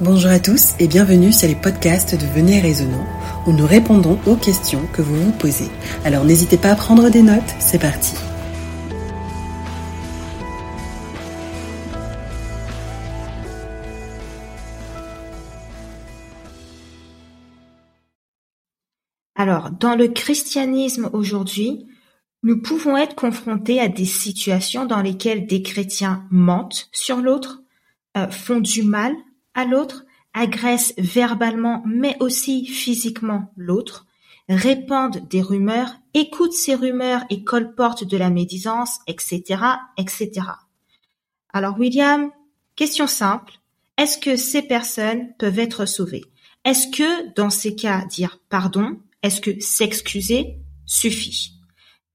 Bonjour à tous et bienvenue sur les podcasts de Venez Raisonnant où nous répondons aux questions que vous vous posez. Alors n'hésitez pas à prendre des notes, c'est parti. Alors, dans le christianisme aujourd'hui, nous pouvons être confrontés à des situations dans lesquelles des chrétiens mentent sur l'autre, euh, font du mal à l'autre, agressent verbalement mais aussi physiquement l'autre, répandent des rumeurs, écoutent ces rumeurs et colportent de la médisance, etc., etc. Alors William, question simple, est-ce que ces personnes peuvent être sauvées? Est-ce que dans ces cas dire pardon, est-ce que s'excuser suffit?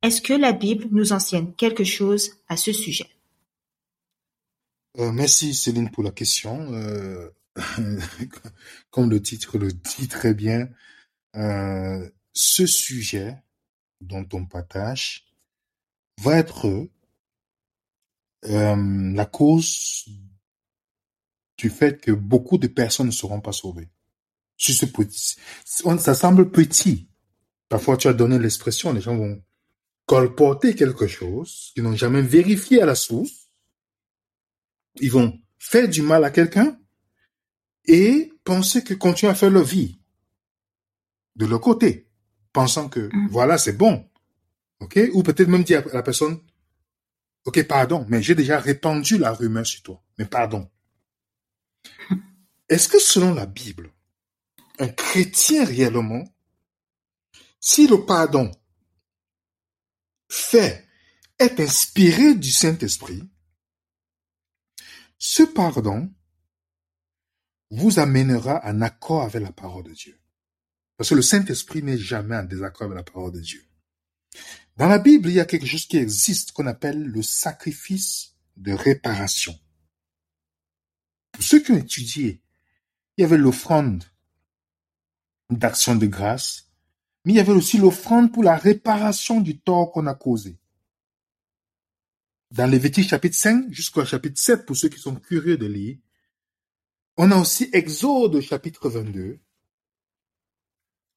Est-ce que la Bible nous enseigne quelque chose à ce sujet? Euh, Merci Céline pour la question. Euh, comme le titre le dit très bien, euh, ce sujet dont on partage va être euh, la cause du fait que beaucoup de personnes ne seront pas sauvées. ce petit, ça semble petit. Parfois, tu as donné l'expression, les gens vont colporter quelque chose qu'ils n'ont jamais vérifié à la source. Ils vont faire du mal à quelqu'un et penser que continuer à faire leur vie de leur côté, pensant que mm. voilà, c'est bon. OK? Ou peut-être même dire à la personne, OK, pardon, mais j'ai déjà répandu la rumeur sur toi, mais pardon. Est-ce que selon la Bible, un chrétien réellement, si le pardon fait est inspiré du Saint-Esprit, ce pardon vous amènera en accord avec la parole de Dieu. Parce que le Saint-Esprit n'est jamais en désaccord avec la parole de Dieu. Dans la Bible, il y a quelque chose qui existe qu'on appelle le sacrifice de réparation. Pour ceux qui ont étudié, il y avait l'offrande d'action de grâce, mais il y avait aussi l'offrande pour la réparation du tort qu'on a causé. Dans Lévitique chapitre 5 jusqu'au chapitre 7, pour ceux qui sont curieux de lire, on a aussi Exode chapitre 22.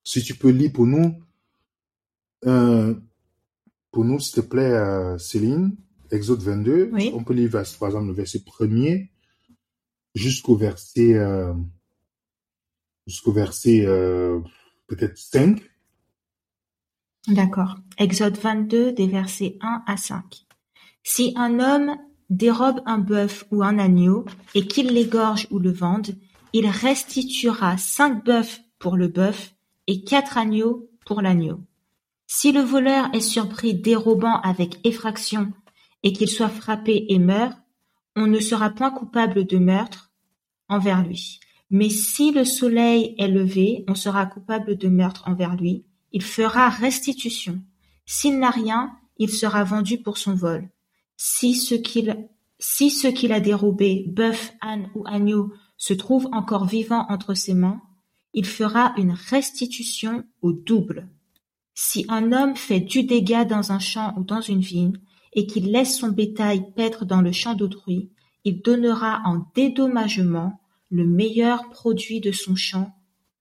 Si tu peux lire pour nous, euh, pour nous, s'il te plaît, euh, Céline, Exode 22. On peut lire, par exemple, le verset premier jusqu'au verset, euh, jusqu'au verset peut-être 5. D'accord. Exode 22, des versets 1 à 5. Si un homme dérobe un bœuf ou un agneau et qu'il l'égorge ou le vende, il restituera cinq bœufs pour le bœuf et quatre agneaux pour l'agneau. Si le voleur est surpris dérobant avec effraction et qu'il soit frappé et meurt, on ne sera point coupable de meurtre envers lui. Mais si le soleil est levé, on sera coupable de meurtre envers lui. Il fera restitution. S'il n'a rien, il sera vendu pour son vol. Si ce qu'il a dérobé, bœuf, âne ou agneau, se trouve encore vivant entre ses mains, il fera une restitution au double. Si un homme fait du dégât dans un champ ou dans une vigne, et qu'il laisse son bétail paître dans le champ d'autrui, il donnera en dédommagement le meilleur produit de son champ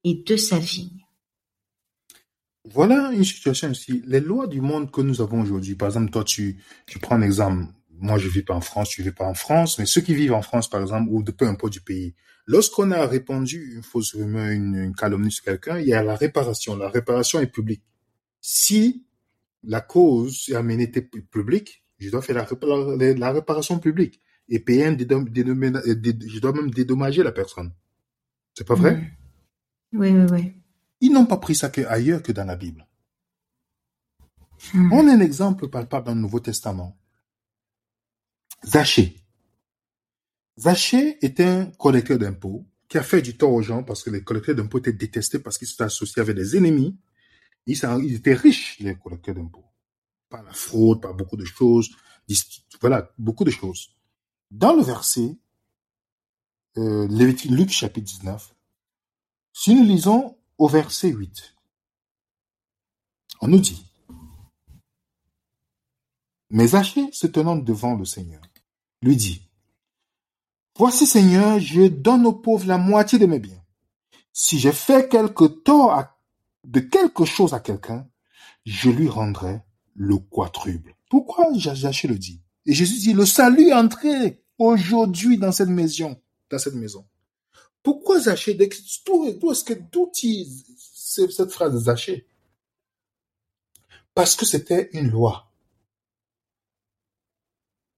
et de sa vigne. Voilà une situation ici. Les lois du monde que nous avons aujourd'hui, par exemple, toi, tu, tu prends un exemple. Moi, je vis pas en France, tu vis pas en France, mais ceux qui vivent en France, par exemple, ou de peu importe du pays, lorsqu'on a répandu une fausse rumeur, une, calomnie sur quelqu'un, il y a la réparation. La réparation est publique. Si la cause est amenée publique, je dois faire la, réparation publique et payer un je dois même dédommager la personne. C'est pas vrai? Oui, oui, oui. Ils n'ont pas pris ça que ailleurs que dans la Bible. Hmm. On a un exemple palpable dans le Nouveau Testament. Zachée. Zachée était un collecteur d'impôts qui a fait du tort aux gens parce que les collecteurs d'impôts étaient détestés parce qu'ils s'étaient associés avec des ennemis. Ils, étaient riches, les collecteurs d'impôts. Par la fraude, par beaucoup de choses. Voilà, beaucoup de choses. Dans le verset, euh, Luc chapitre 19, si nous lisons au verset 8. On nous dit, Mais Zachée se tenant devant le Seigneur, lui dit, Voici, Seigneur, je donne aux pauvres la moitié de mes biens. Si j'ai fait quelque tort de quelque chose à quelqu'un, je lui rendrai le quadruple. Pourquoi Zaché le dit? Et Jésus dit, le salut est entré aujourd'hui dans cette maison, dans cette maison. Pourquoi Zaché? D'où est-ce que cette phrase Zaché? Parce que c'était une loi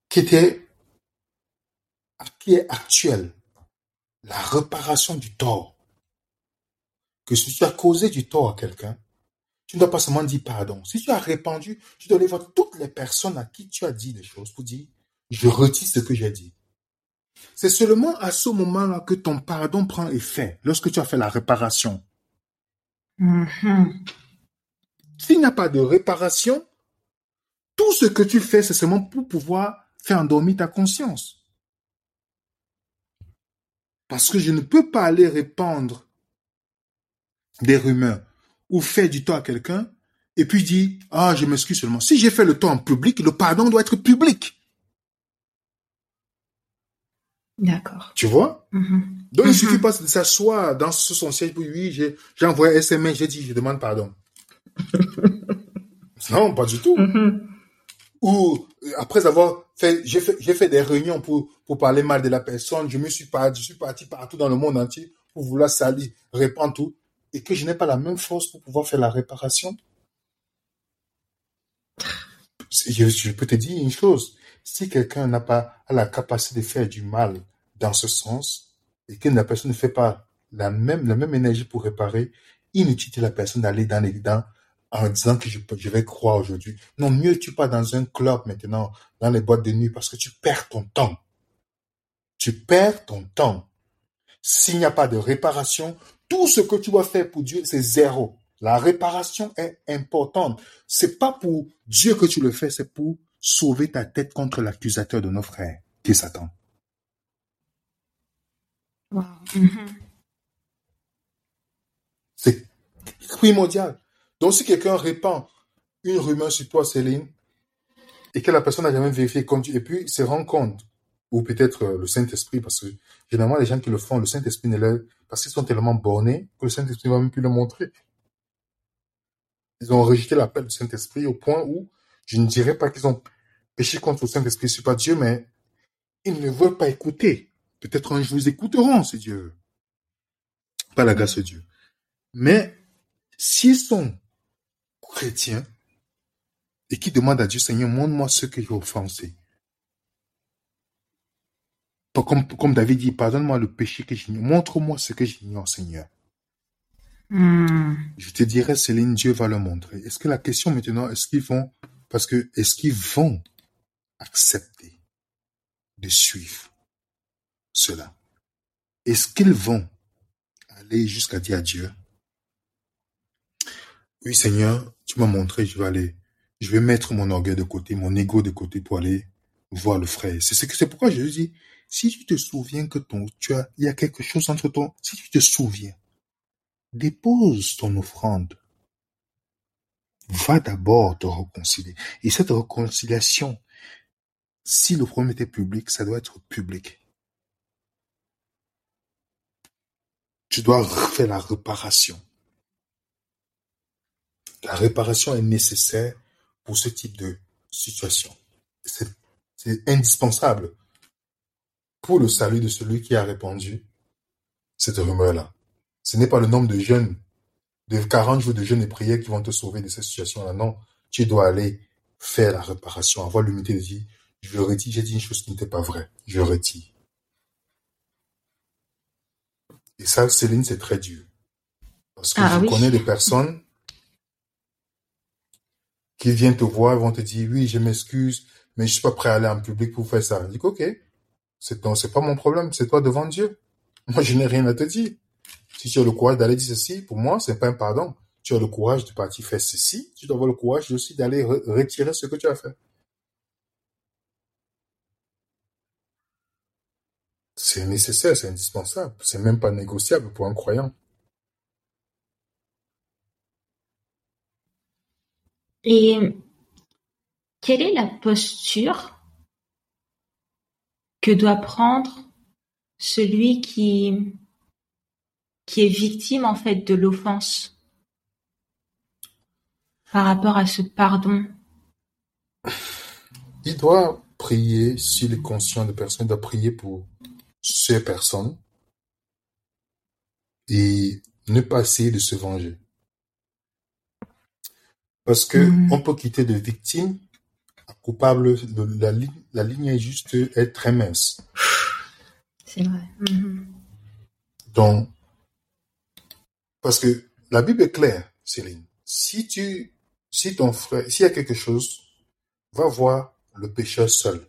qui était est actuelle, la réparation du tort. Que si tu as causé du tort à quelqu'un, tu ne dois pas seulement dire pardon. Si tu as répandu, tu dois aller voir toutes les personnes à qui tu as dit des choses pour dire, je retire ce que j'ai dit. C'est seulement à ce moment-là que ton pardon prend effet, lorsque tu as fait la réparation. Mm-hmm. S'il n'y a pas de réparation, tout ce que tu fais, c'est seulement pour pouvoir faire endormir ta conscience. Parce que je ne peux pas aller répandre des rumeurs ou faire du tort à quelqu'un et puis dire ah je m'excuse seulement. Si j'ai fait le tort en public, le pardon doit être public. D'accord. Tu vois? Mm-hmm. Donc il ne suffit mm-hmm. pas de s'asseoir dans son siège pour oui j'ai envoyé un SMS j'ai dit je demande pardon. non pas du tout. Mm-hmm. Ou après avoir fait j'ai fait fait des réunions pour pour parler mal de la personne, je me suis pas je suis parti partout dans le monde entier pour vouloir salir, répandre tout et que je n'ai pas la même force pour pouvoir faire la réparation, je, peux te dire une chose. Si quelqu'un n'a pas la capacité de faire du mal dans ce sens, et que la personne ne fait pas la même, la énergie pour réparer, inutile la personne d'aller dans les dents en disant que je, je vais croire aujourd'hui. Non, mieux tu pas dans un club maintenant, dans les boîtes de nuit, parce que tu perds ton temps. Tu perds ton temps. S'il n'y a pas de réparation, tout ce que tu vas faire pour Dieu, c'est zéro. La réparation est importante. C'est pas pour Dieu que tu le fais, c'est pour sauver ta tête contre l'accusateur de nos frères, qui est Satan. Mm-hmm. C'est primordial. Donc, si quelqu'un répand une rumeur sur toi, Céline, et que la personne n'a jamais vérifié, et puis se rend compte ou peut-être euh, le Saint-Esprit, parce que généralement les gens qui le font, le Saint-Esprit ne leur... parce qu'ils sont tellement bornés que le Saint-Esprit ne va même plus le montrer. Ils ont rejeté l'appel du Saint-Esprit au point où je ne dirais pas qu'ils ont péché contre le Saint-Esprit, c'est pas Dieu, mais ils ne veulent pas écouter. Peut-être un jour ils écouteront, c'est Dieu. Pas la grâce de Dieu. Mais s'ils sont chrétiens et qui demandent à Dieu, Seigneur, montre-moi ce que j'ai offensé comme, comme David dit, pardonne-moi le péché que j'ignore. Montre-moi ce que j'ignore, Seigneur. Hmm. Je te dirai, Céline, Dieu va le montrer. Est-ce que la question maintenant, est-ce qu'ils vont, parce que, est-ce qu'ils vont accepter de suivre cela? Est-ce qu'ils vont aller jusqu'à dire à Dieu, oui, Seigneur, tu m'as montré, je vais aller, je vais mettre mon orgueil de côté, mon ego de côté pour aller voir le frère. C'est ce que, c'est pourquoi je dis, si tu te souviens que ton, tu as, il y a quelque chose entre toi, si tu te souviens, dépose ton offrande. Va d'abord te réconcilier. Et cette réconciliation, si le problème était public, ça doit être public. Tu dois faire la réparation. La réparation est nécessaire pour ce type de situation. C'est indispensable pour le salut de celui qui a répandu cette rumeur-là. Ce n'est pas le nombre de jeunes, de 40 jours de jeûne et prières qui vont te sauver de cette situation-là. Non, tu dois aller faire la réparation, avoir l'humilité de dire, je retire, j'ai dit une chose qui n'était pas vraie, je retire. Et ça, Céline, c'est très dur. Parce que ah je connais des personnes qui viennent te voir, vont te dire, oui, je m'excuse, mais je suis pas prêt à aller en public pour faire ça. Je dis, ok, c'est c'est pas mon problème, c'est toi devant Dieu. Moi, je n'ai rien à te dire. Si tu as le courage d'aller dire ceci, pour moi, c'est pas un pardon. Tu as le courage de partir faire ceci, tu dois avoir le courage aussi d'aller retirer ce que tu as fait. C'est nécessaire, c'est indispensable. C'est même pas négociable pour un croyant. Et quelle est la posture que doit prendre celui qui qui est victime en fait de l'offense par rapport à ce pardon? Il doit prier, s'il est conscient de personne, il doit prier pour ces personnes et ne pas essayer de se venger. Parce que Mhm. on peut quitter de victime à coupable, de- la, ligne, la ligne est juste est très mince. C'est vrai. Mhm. Donc, parce que la Bible est claire, Céline. Si tu, si ton frère, s'il y a quelque chose, va voir le pécheur seul.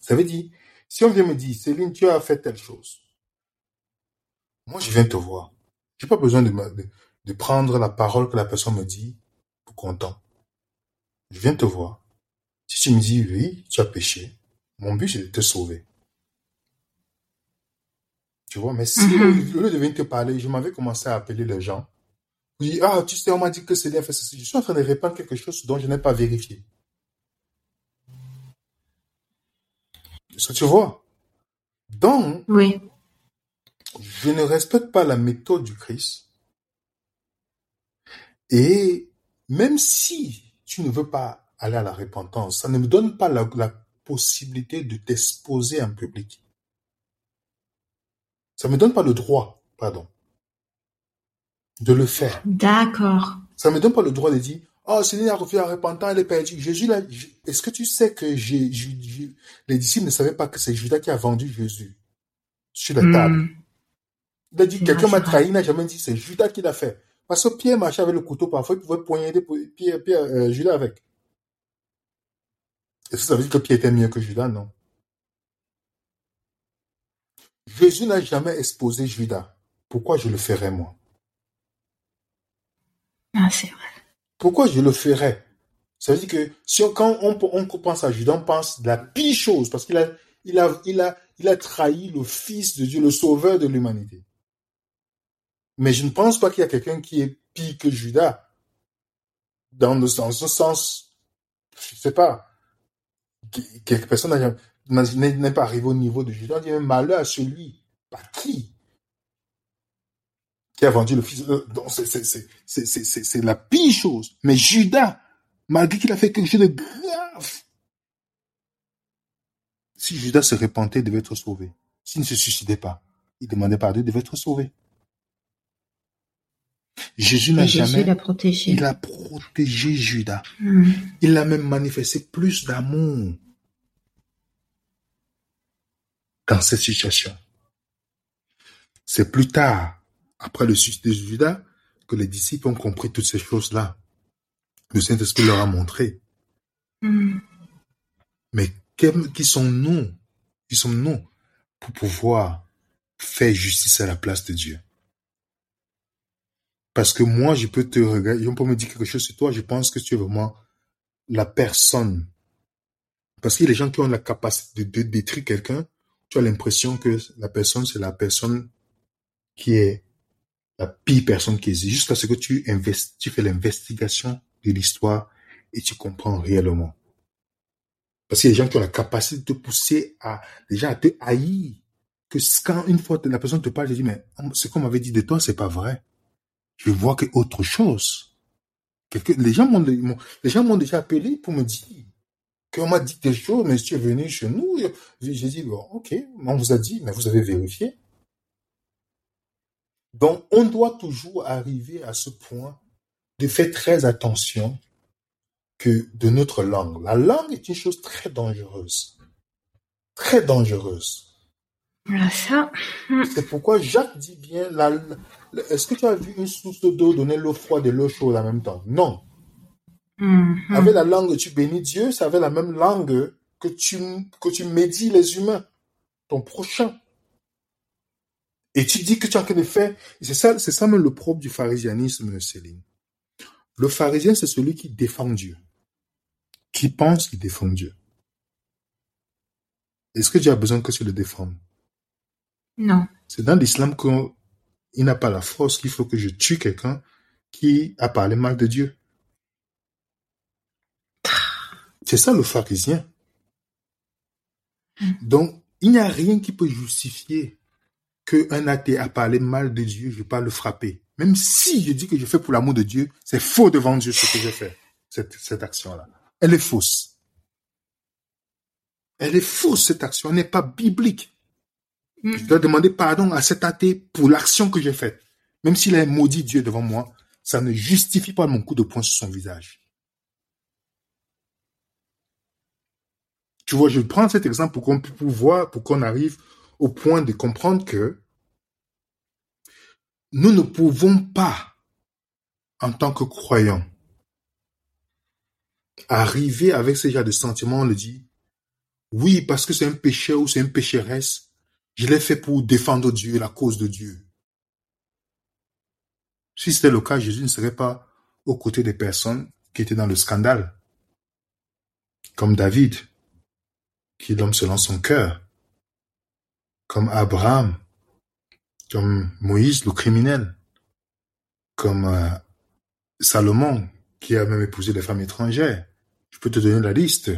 Ça veut dire, si on vient me dire, Céline, tu as fait telle chose, moi je viens te voir. J'ai pas besoin de, me- de, de prendre la parole que la personne me dit pour content. Je viens te voir. Si tu me dis oui, tu as péché, mon but c'est de te sauver. Tu vois, mais si Mhm. au lieu de venir te parler, je m'avais commencé à appeler les gens. Je dis, ah, tu sais, on m'a dit que Céline a fait ceci. Je suis en train de répandre quelque chose dont je n'ai pas vérifié. Est-ce que tu vois? Donc, Oui. je ne respecte pas la méthode du Christ. Et même si tu ne veux pas aller à la repentance, ça ne me donne pas la, la possibilité de t'exposer en public. Ça me donne pas le droit, pardon, de le faire. D'accord. Ça me donne pas le droit de dire, oh, Céline a refusé la repentance, elle est perdue. Jésus, là, est-ce que tu sais que j'ai, j'ai- j'ai- les disciples ne savaient pas que c'est Judas qui a vendu Jésus sur la table? Mhm. Il a dit, quelqu'un m'a trahi, il n'a jamais dit, c'est Judas qui l'a fait. Parce que Pierre marchait avec le couteau, parfois il pouvait poignarder Pierre, Pierre, euh, Judas avec. Est-ce que ça veut dire que Pierre était mieux que Judas? Non. Jésus n'a jamais exposé Judas. Pourquoi je le ferais, moi? Ah, c'est vrai. Pourquoi je le ferais? Ça veut dire que quand on, pense à Judas, on pense de la pire chose, parce qu'il a, trahi le Fils de Dieu, le Sauveur de l'humanité. Mais je ne pense pas qu'il y a quelqu'un qui est pire que Judas. Dans, le, dans ce sens, je sais pas, que- quelque personne n'est pas arrivé au niveau de Judas. On dit même malheur à celui, pas qui, qui a vendu le fils. euh, donc c'est- la pire chose. Mais Judas, malgré qu'il a fait quelque chose de grave, si Judas se repentait, il devait être sauvé. S'il ne se suicidait pas, il demandait pardon, il devait être sauvé. Jésus n'a jamais. protégé. Il a protégé Judas. Mhm. Il a même manifesté plus d'amour dans cette situation. C'est plus tard, après le suicide de Judas, que les disciples ont compris toutes ces choses-là. Le Saint-Esprit leur a montré. Mhm. Mais qui sommes-nous Qui sommes-nous pour pouvoir faire justice à la place de Dieu Parce que moi, je peux te regarder, on peut me dire quelque chose sur toi, je pense que tu es vraiment la personne. Parce qu'il y a des gens qui ont la capacité de, de détruire quelqu'un, tu as l'impression que la personne, c'est la personne qui est la pire personne qui existe, jusqu'à ce que tu, tu fais l'investigation de l'histoire et tu comprends réellement. Parce qu'il y a des gens qui ont la capacité de te pousser à, déjà à te haïr. Que quand une fois la personne te parle, je dis, mais ce qu'on m'avait dit de toi, c'est pas vrai. Je vois que autre chose. Les gens m'ont, les gens m'ont déjà appelé pour me dire qu'on m'a dit des choses, mais tu es venu chez nous. J'ai dit, bon, ok, on vous a dit, mais vous avez vérifié. Donc, on doit toujours arriver à ce point de faire très attention que de notre langue. La langue est une chose très dangereuse. Très dangereuse. Voilà ça. C'est pourquoi Jacques dit bien, la, la- est-ce que tu as vu une source d'eau donner l'eau froide et l'eau chaude en même temps? Non. Mhm. Avec la langue, tu bénis Dieu, c'est avec la même langue que tu, que tu médis les humains, ton prochain. Et tu dis que tu en train de faire, c'est ça, c'est ça même le propre du pharisianisme, Céline. Le pharisien, c'est celui qui défend Dieu. Qui pense qu'il défend Dieu. Est-ce que Dieu a besoin que tu le défendes? Non. C'est dans l'islam qu'il n'a pas la force qu'il faut que je tue quelqu'un qui a parlé mal de Dieu. C'est ça le pharisien. Donc, il n'y a rien qui peut justifier qu'un athée a parlé mal de Dieu, je vais pas le frapper. Même si je dis que je fais pour l'amour de Dieu, c'est faux devant Dieu ce que je fais, cette, cette action-là. Elle est fausse. Elle est fausse, cette action. Elle n'est pas biblique. Mm. Je dois demander pardon à cet athée pour l'action que j'ai faite. Même s'il a maudit Dieu devant moi, ça ne justifie pas mon coup de poing sur son visage. Tu vois, je prends cet exemple pour qu'on puisse voir, pour qu'on arrive au point de comprendre que nous ne pouvons pas, en tant que croyants, arriver avec ce genre de sentiments, on le dit, oui, parce que c'est un péché ou c'est une pécheresse, je l'ai fait pour défendre Dieu, la cause de Dieu. Si c'était le cas, Jésus ne serait pas aux côtés des personnes qui étaient dans le scandale, comme David, qui l'homme selon son cœur, comme Abraham, comme Moïse, le criminel, comme euh, Salomon, qui a même épousé des femmes étrangères. Je peux te donner la liste.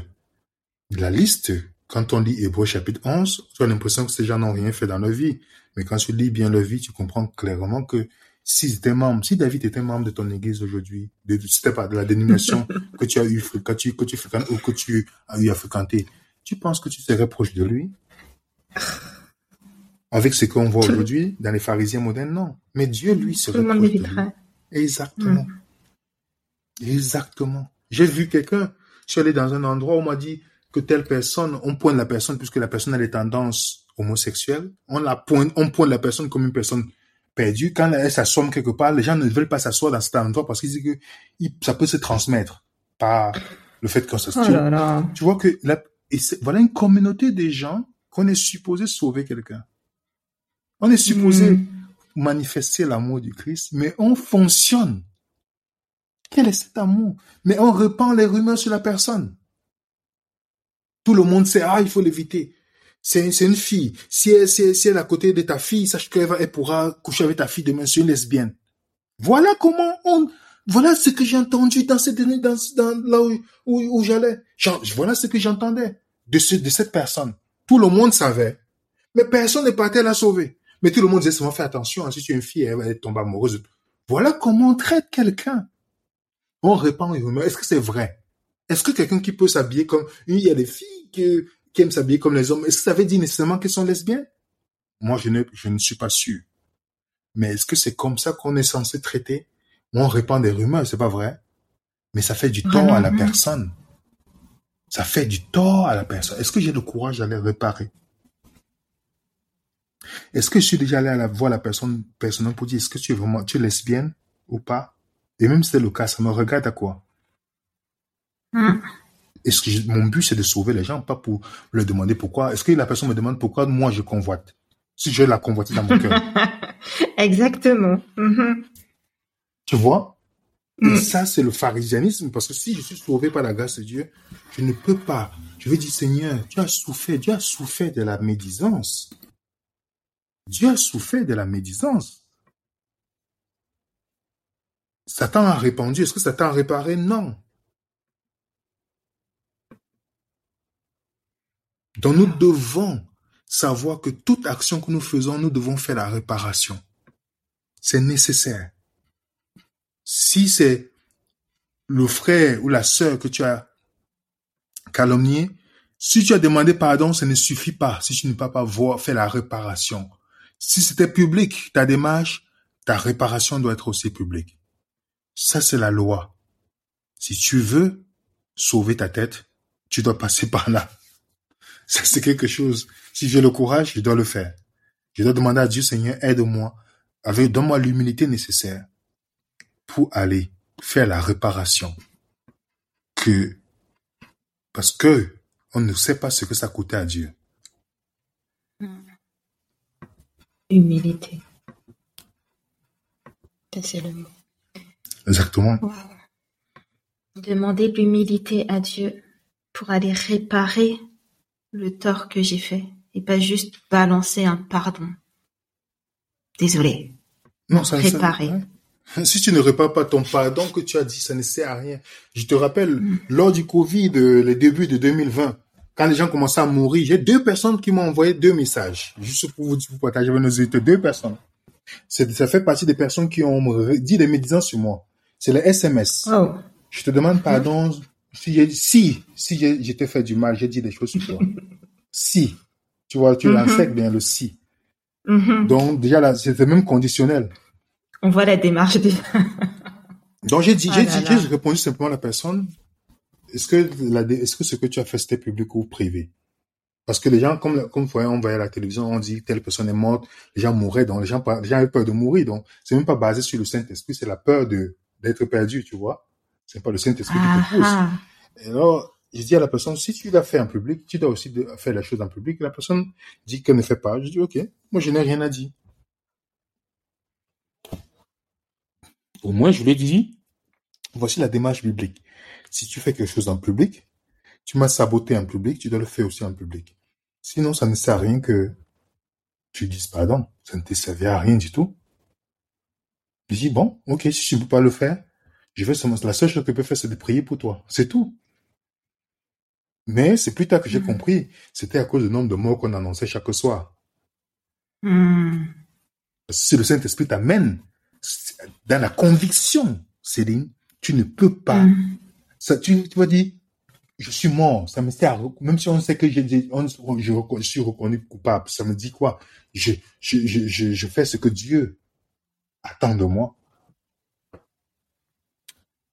La liste, quand on lit Hébreu chapitre 11, tu as l'impression que ces gens n'ont rien fait dans leur vie. Mais quand tu lis bien leur vie, tu comprends clairement que si étaient membre, si David était membre de ton église aujourd'hui, de, c'était pas de la dénomination que tu as eu, que tu, que tu fréquentes ou que tu as eu à fréquenter, tu penses que tu serais proche de lui? Avec ce qu'on voit aujourd'hui dans les pharisiens modernes, non. Mais Dieu, lui, Tout serait le monde lui. éviterait. Exactement. Exactement. J'ai vu quelqu'un, je suis allé dans un endroit où on m'a dit que telle personne, on pointe la personne puisque la personne a des tendances homosexuelles, on la pointe, on pointe la personne comme une personne perdue. Quand elle s'assomme quelque part, les gens ne veulent pas s'asseoir dans cet endroit parce qu'ils disent que il- ça peut se transmettre par le fait qu'on Oh s'assoit. là. Tu vois que la- et c'est- voilà une communauté des gens qu'on est supposé sauver quelqu'un. On est supposé Mm. manifester l'amour du Christ, mais on fonctionne. Quel est cet amour? Mais on répand les rumeurs sur la personne. Tout le monde sait, ah, il faut l'éviter. C'est une fille. Si elle, si, elle, si elle est à côté de ta fille, sache qu'elle pourra coucher avec ta fille demain, c'est une lesbienne. Voilà comment on, voilà ce que j'ai entendu dans cette, dans, dans, là où, où, où j'allais. Voilà ce que j'entendais de ce, de cette personne. Tout le monde savait. Mais personne n'est parti la sauver. Mais tout le monde disait seulement fais attention, hein, si tu es une fille, elle va tomber amoureuse. Voilà comment on traite quelqu'un. On répand les rumeurs. Est-ce que c'est vrai? Est-ce que quelqu'un qui peut s'habiller comme, il y a des filles qui, qui aiment s'habiller comme les hommes, est-ce que ça veut dire nécessairement qu'elles sont lesbiennes? Moi, je ne, je ne suis pas sûr. Mais est-ce que c'est comme ça qu'on est censé traiter? On répand des rumeurs, c'est pas vrai. Mais ça fait du tort à la personne. Ça fait du tort à la personne. Est-ce que j'ai le courage d'aller réparer? Est-ce que je suis déjà allé à la, voir la personne personnellement pour dire est-ce que tu es vraiment tu es lesbienne ou pas? Et même si c'est le cas, ça me regarde à quoi? Mm. Est-ce que je- mon but c'est de sauver les gens, pas pour leur demander pourquoi? Est-ce que la personne me demande pourquoi moi je convoite? Si je la convoite dans mon cœur, Exactement. Mhm. tu vois? Et Mm. ça c'est le pharisianisme parce que si je suis sauvé par la grâce de Dieu, je ne peux pas. Je vais dire Seigneur, tu as souffert, Dieu a souffert de la médisance. Dieu a souffert de la médisance. Satan a répandu. Est-ce que Satan a réparé? Non. Donc nous devons savoir que toute action que nous faisons, nous devons faire la réparation. C'est nécessaire. Si c'est le frère ou la sœur que tu as calomnié, si tu as demandé pardon, ça ne suffit pas si tu ne peux pas voir, faire la réparation. Si c'était public, ta démarche, ta réparation doit être aussi publique. Ça, c'est la loi. Si tu veux sauver ta tête, tu dois passer par là. Ça, c'est quelque chose. Si j'ai le courage, je dois le faire. Je dois demander à Dieu, Seigneur, aide-moi. Avec, donne-moi l'humilité nécessaire pour aller faire la réparation. Que, parce que on ne sait pas ce que ça coûtait à Dieu. Humilité. C'est le mot. Exactement. Demander de l'humilité à Dieu pour aller réparer le tort que j'ai fait et pas juste balancer un pardon. Désolé. Non, ça Réparer. Si tu ne répares pas ton pardon que tu as dit, ça ne sert à rien. Je te rappelle, lors du Covid, euh, les débuts de 2020, quand les gens commençaient à mourir, j'ai deux personnes qui m'ont envoyé deux messages, juste pour vous, pour partager avec nos auditeurs, deux personnes. Ça fait partie des personnes qui ont dit des médisants sur moi. C'est les SMS. Oh. Je te demande pardon si, si, si t'ai fait du mal, j'ai dit des choses sur toi. si. Tu vois, tu Mhm. l'insectes bien le si. Mhm. Donc, déjà là, c'était même conditionnel. On voit la démarche des... Donc, j'ai dit, là. j'ai répondu simplement à la personne, est-ce que la, est-ce que ce que tu as fait, c'était public ou privé? Parce que les gens, comme, comme on voyait à la télévision, on dit telle personne est morte, les gens mouraient, donc les gens, les gens avaient peur de mourir, donc c'est même pas basé sur le Saint-Esprit, c'est la peur de, d'être perdu, tu vois. C'est pas le Saint-Esprit qui Ah, te pousse. ah. Et alors, je dis à la personne, si tu l'as fait en public, tu dois aussi faire la chose en public. La personne dit qu'elle ne fait pas. Je dis, OK, moi, je n'ai rien à dire. Au moins, je lui ai dit, voici la démarche biblique. Si tu fais quelque chose en public, tu m'as saboté en public, tu dois le faire aussi en public. Sinon, ça ne sert à rien que tu dises pardon. Ça ne te servait à rien du tout. Je dis, bon, OK, si tu ne peux pas le faire, je vais seulement, la seule chose que je peux faire, c'est de prier pour toi. C'est tout. Mais c'est plus tard que j'ai Mhm. compris, c'était à cause du nombre de morts qu'on annonçait chaque soir. Hmm. Si le Saint-Esprit t'amène dans la conviction, Céline, tu ne peux pas. Hmm. Ça, tu, tu vas dire, je suis mort, ça me sert même si on sait que je, suis reconnu coupable, ça me dit quoi? Je, je, je, je, je fais ce que Dieu attend de moi.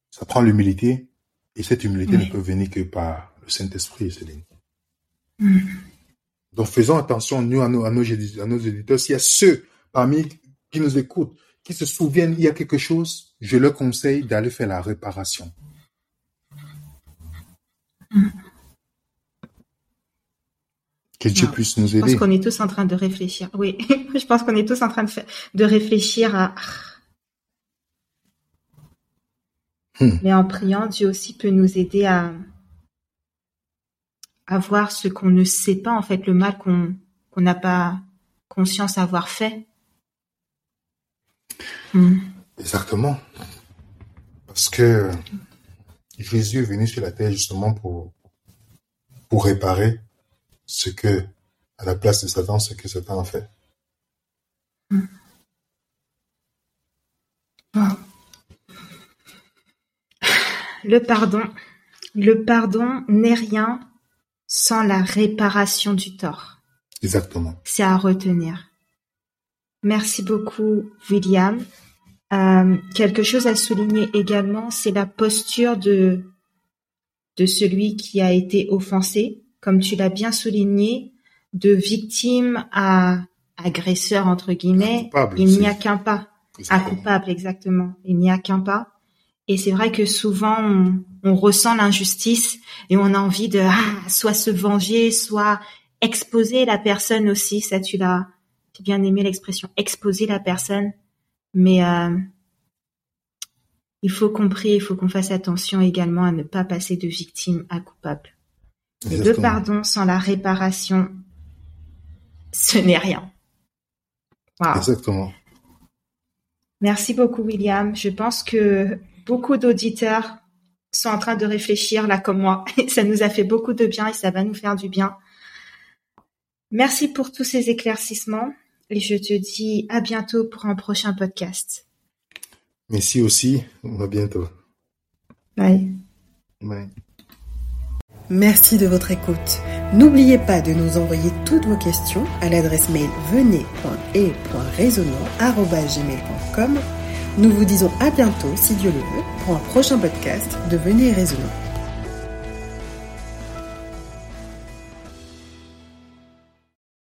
Ça prend l'humilité, et cette humilité Oui. ne peut venir que par le Saint-Esprit, Céline. Hmm. Donc faisons attention, nous, à nos, à nos, à nos éditeurs. S'il y a ceux parmi qui nous écoutent, qui se souviennent, il y a quelque chose, je leur conseille d'aller faire la réparation. Que Dieu Non, puisse nous Je pense aider. qu'on est tous en train de réfléchir. Oui, je pense qu'on est tous en train de, de réfléchir à... Hmm. Mais en priant, Dieu aussi peut nous aider à, à voir ce qu'on ne sait pas, en fait, le mal qu'on qu'on n'a pas conscience avoir fait. Hmm. Exactement. Parce que Jésus est venu sur la terre justement pour, pour réparer ce que, à la place de Satan, ce que Satan a fait. Le pardon. Le pardon n'est rien sans la réparation du tort. Exactement. c'est à retenir. Merci beaucoup, William. Euh, quelque chose à souligner également, c'est la posture de de celui qui a été offensé, comme tu l'as bien souligné, de victime à agresseur entre guillemets. Coupable Il n'y a qu'un pas. À Exactement. coupable, exactement. Il n'y a qu'un pas. Et c'est vrai que souvent, on, on ressent l'injustice et on a envie de ah, soit se venger, soit exposer la personne aussi. Ça, tu l'as, bien aimé l'expression, exposer la personne. Mais euh, il faut qu'on prie, il faut qu'on fasse attention également à ne pas passer de victime à coupable. Et le pardon sans la réparation, ce n'est rien. Wow. Exactement. Merci beaucoup, William. Je pense que beaucoup d'auditeurs sont en train de réfléchir là comme moi. Ça nous a fait beaucoup de bien et ça va nous faire du bien. Merci pour tous ces éclaircissements et je te dis à bientôt pour un prochain podcast. Merci aussi. À bientôt. Bye. Bye. Merci de votre écoute. N'oubliez pas de nous envoyer toutes vos questions à l'adresse mail venez.et.raisonnant.gmail.com. Nous vous disons à bientôt, si Dieu le veut, pour un prochain podcast de Venez et Raisonnant.